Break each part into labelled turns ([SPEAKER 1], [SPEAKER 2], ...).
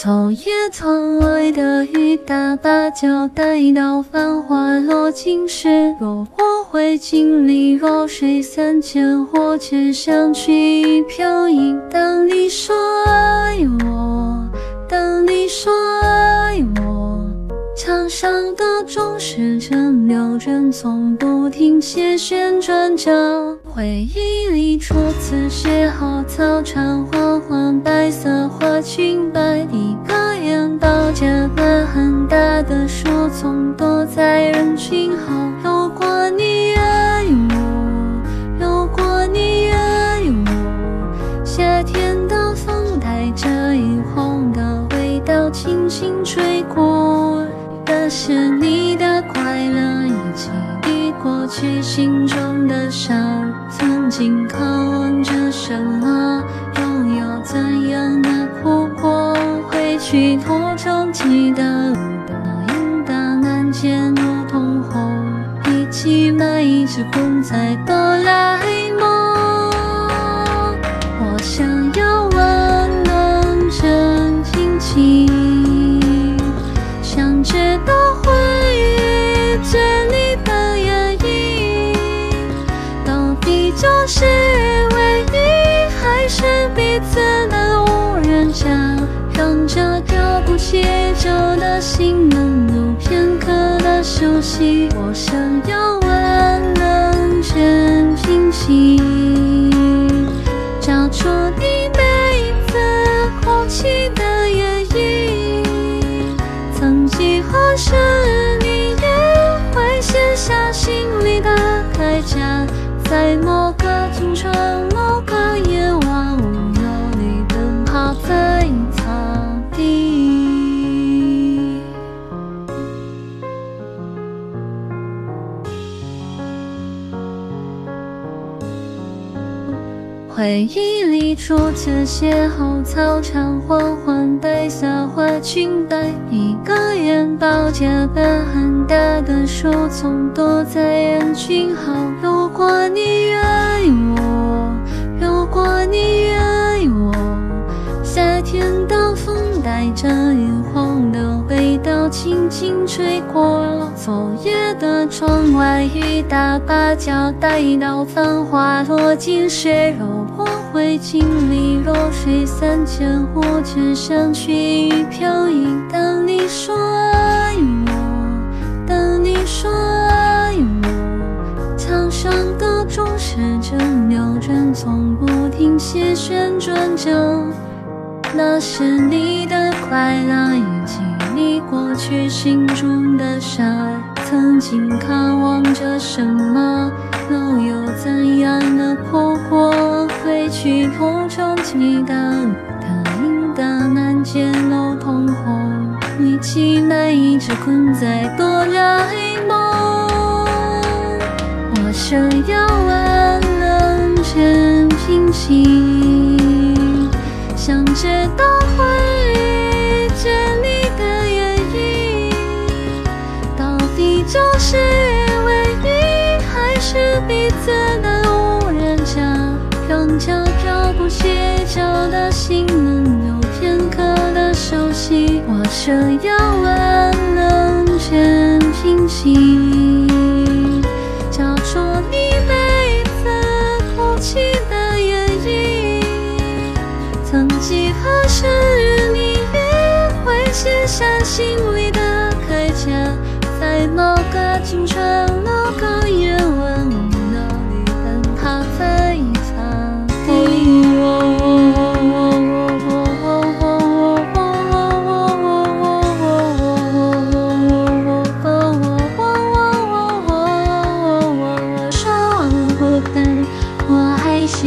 [SPEAKER 1] 从夜窗外的雨打芭蕉带到繁华落尽时，若我会经历弱水三千，或只想去一瓢饮。当你说爱我，当你说爱我，墙上的钟时针留人从不停歇，旋转着。回忆里初次邂逅，操场黄昏，白色花裙摆，一个眼包着个很大的树丛，躲在人群后。如果你爱我，如果你爱我，夏天的风带着樱红的味道，轻轻吹过，那是你的快乐，以及你过去心中的伤。曾经渴望着什么，拥有怎样的苦果？回去途中记得的映大难见如同红，一起买一只公仔过来心能有片刻的休息。我想要温暖真平静，找出你每一次哭泣的回忆里初次邂逅，操场缓缓，白色花裙摆，一个人抱着个很大的树丛，躲在人群后。如果你爱我，如果你爱我，夏天的风带着，轻轻吹过。昨夜的窗外雨打芭蕉，带到繁华落尽时，若我会经历弱水三千，我只想去一瓢饮。当你说爱我，当你说爱我，墙上的钟时针留人从不停歇旋转着。那是你的快乐，以及你过去心中的伤。曾经渴望着什么，又有怎样的苦过？回去途中记得的映大难见如同红，一起买一只公仔哆啦 A 梦。我想要温暖真平静，想知道是彼此的无人家，让这条不协久的心能有片刻的休息。我想要温暖真平静，找出你每一次哭泣的原因。曾几何时，你也会写下心里的铠甲，在某个清晨、某个夜晚，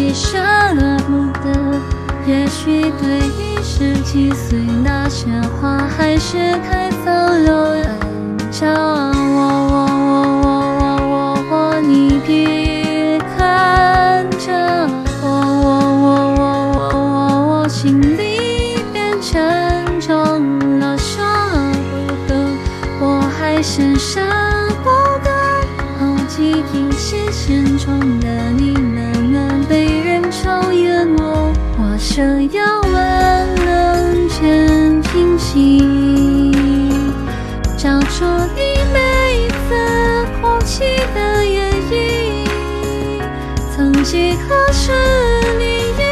[SPEAKER 1] 还是舍不得。也许对于十几岁那些话还是太早了，很骄傲。我我我我我我我，你别看着我我我我我我我，心里变沉重了，舍不得，我还是舍不得。好几瓶视线中的你，们愁淹没，我想要万能全清晰，找出你每一次呼吸的原因。曾几何时，你也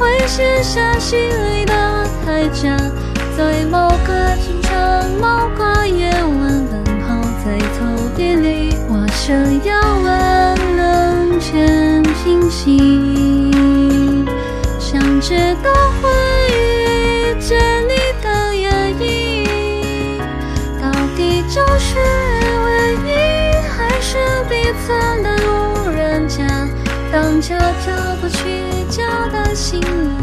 [SPEAKER 1] 会卸下心里的铠甲，在某个清晨、某个夜晚，奔跑在土地里。我想要万能全清晰。直到会遇见你的原因，到底就是唯一，还是彼此的路人甲？当悄悄不去交的心人有些可怕。